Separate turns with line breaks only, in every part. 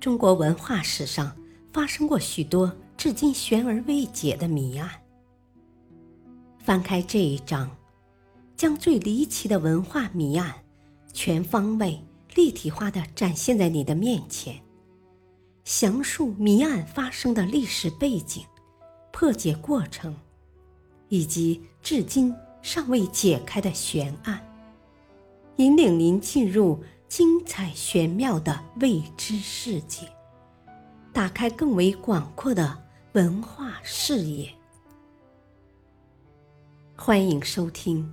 中国文化史上发生过许多至今悬而未解的谜案。翻开这一章，将最离奇的文化谜案全方位、立体化的展现在你的面前，详述谜案发生的历史背景、破解过程，以及至今尚未解开的悬案，引领您进入。精彩玄妙的未知世界，打开更为广阔的文化视野。欢迎收听《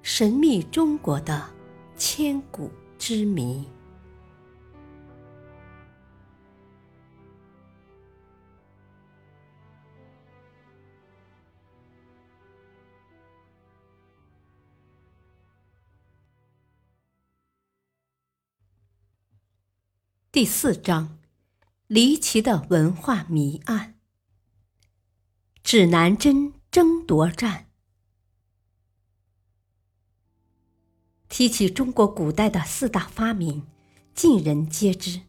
神秘中国的千古之谜》第四章：离奇的文化谜案——指南针争夺战。提起中国古代的四大发明，尽人皆知。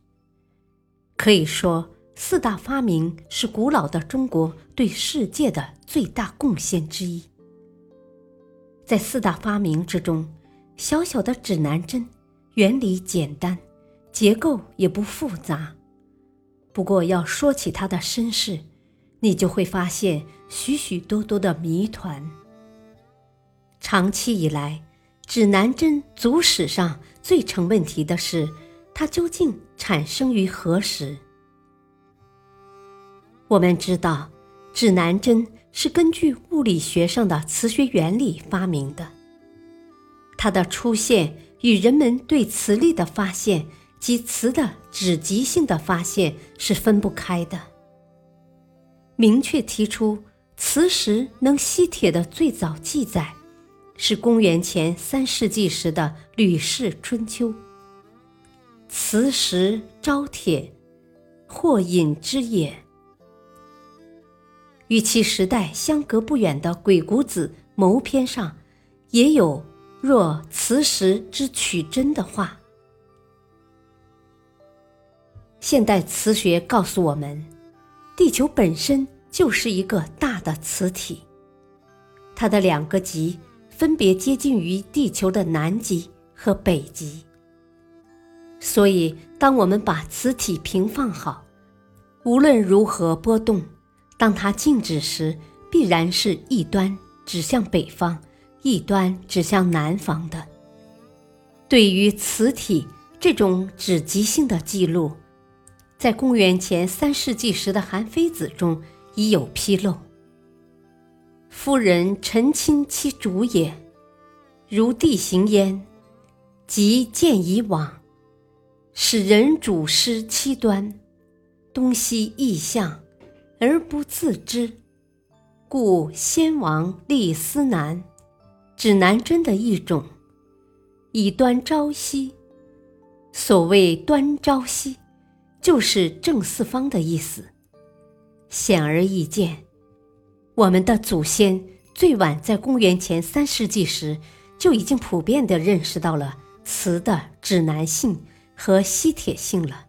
可以说，四大发明是古老的中国对世界的最大贡献之一。在四大发明之中，小小的指南针原理简单。结构也不复杂，不过要说起它的身世，你就会发现许许多多的谜团。长期以来，指南针组史上最成问题的是，它究竟产生于何时？我们知道，指南针是根据物理学上的磁学原理发明的，它的出现与人们对磁力的发现。及磁的指极性的发现是分不开的。明确提出磁石能吸铁的最早记载，是公元前三世纪时的《吕氏春秋》。磁石招铁，或引之也。与其时代相隔不远的《鬼谷子·谋篇》上，也有“若磁石之取真”的话。现代磁学告诉我们，地球本身就是一个大的磁体，它的两个极分别接近于地球的南极和北极。所以，当我们把磁体平放好，无论如何波动，当它静止时，必然是一端指向北方，一端指向南方的。对于磁体这种指极性的记录。在公元前三世纪时的《韩非子》中已有披露。夫人臣亲其主也，如地形焉，即见以往，使人主失七端，东西异象，而不自知，故先王立司南，指南针的一种，以端朝夕。所谓端朝夕。就是正四方的意思。显而易见，我们的祖先最晚在公元前三世纪时就已经普遍地认识到了磁的指南性和吸铁性了。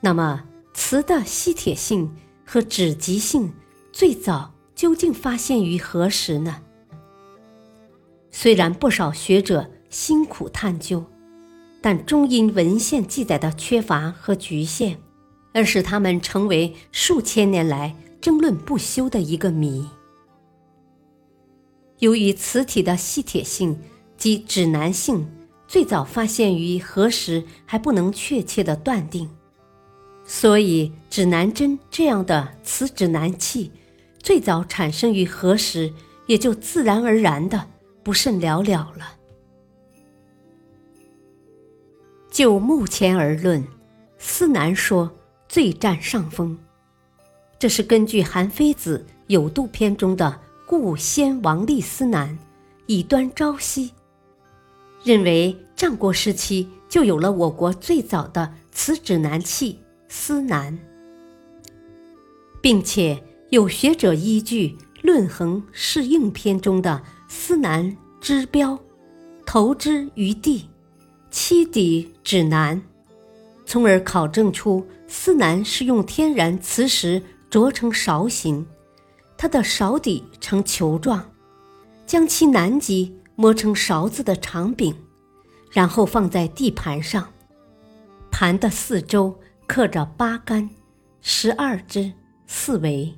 那么，磁的吸铁性和指极性最早究竟发现于何时呢？虽然不少学者辛苦探究。但终因文献记载的缺乏和局限，而使它们成为数千年来争论不休的一个谜。由于磁体的吸铁性及指南性最早发现于何时还不能确切的断定，所以指南针这样的磁指南器最早产生于何时，也就自然而然的不甚了了了。就目前而论，司南说最占上风。这是根据《韩非子·有度篇》中的“故先王立司南，以端朝夕”，认为战国时期就有了我国最早的磁指南器司南，并且有学者依据《论衡·适应篇》中的“司南之标，投之于地。七底指南，从而考证出司南是用天然磁石琢成勺形，它的勺底呈球状，将其南极磨成勺子的长柄，然后放在地盘上，盘的四周刻着八杆、十二支、四围，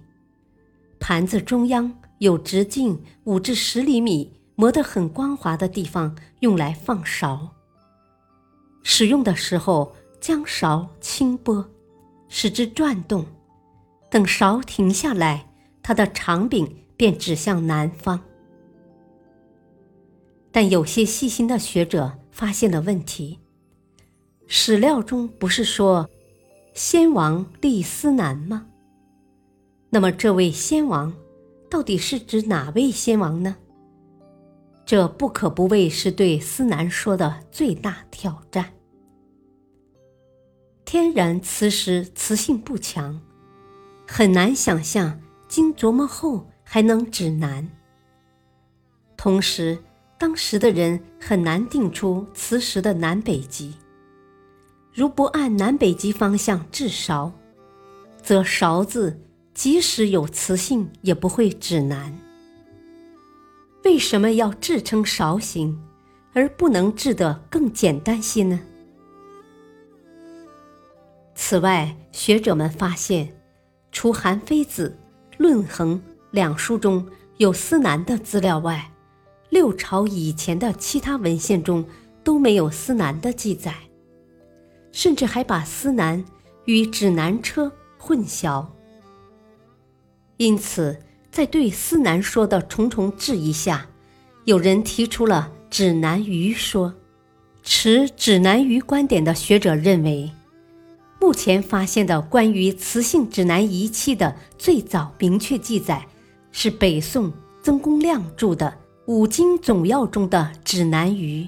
盘子中央有直径五至十厘米、磨得很光滑的地方，用来放勺。使用的时候。将勺轻拨，使之转动，等勺停下来，它的长柄便指向南方。但有些细心的学者发现了问题：史料中不是说先王立司南吗？那么这位先王到底是指哪位先王呢？这不可不谓是对司南说的最大挑战。天然磁石磁性不强，很难想象经琢磨后还能指南。同时，当时的人很难定出磁石的南北极。如不按南北极方向制勺，则勺子即使有磁性也不会指南。为什么要制成勺形，而不能制得更简单些呢？此外，学者们发现，除韩非子《论衡》两书中有司南的资料外，六朝以前的其他文献中都没有司南的记载，甚至还把司南与指南车混淆。因此，在对司南说的重重质疑下，有人提出了指南鱼说。持指南鱼观点的学者认为。目前发现的关于磁性指南仪器的最早明确记载，是北宋曾公亮著的《五经总要》中的指南鱼。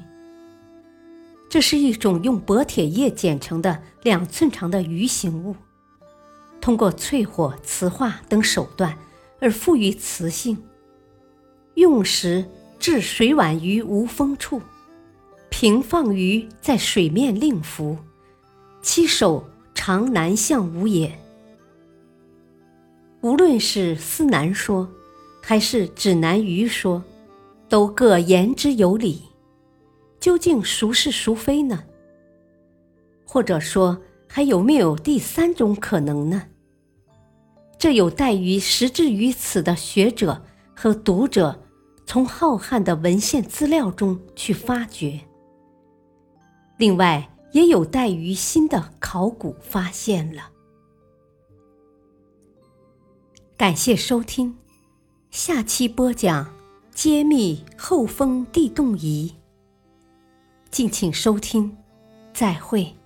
这是一种用薄铁叶剪成的两寸长的鱼形物，通过淬火、磁化等手段而富于磁性。用时置水碗于无风处，平放于在水面令浮，其手。常南向无也。无论是思南说，还是指南鱼说，都各言之有理。究竟孰是孰非呢？或者说，还有没有第三种可能呢？这有待于实至于此的学者和读者，从浩瀚的文献资料中去发掘。另外。也有待于新的考古发现了。感谢收听，下期播讲揭秘后封地动仪。敬请收听，再会。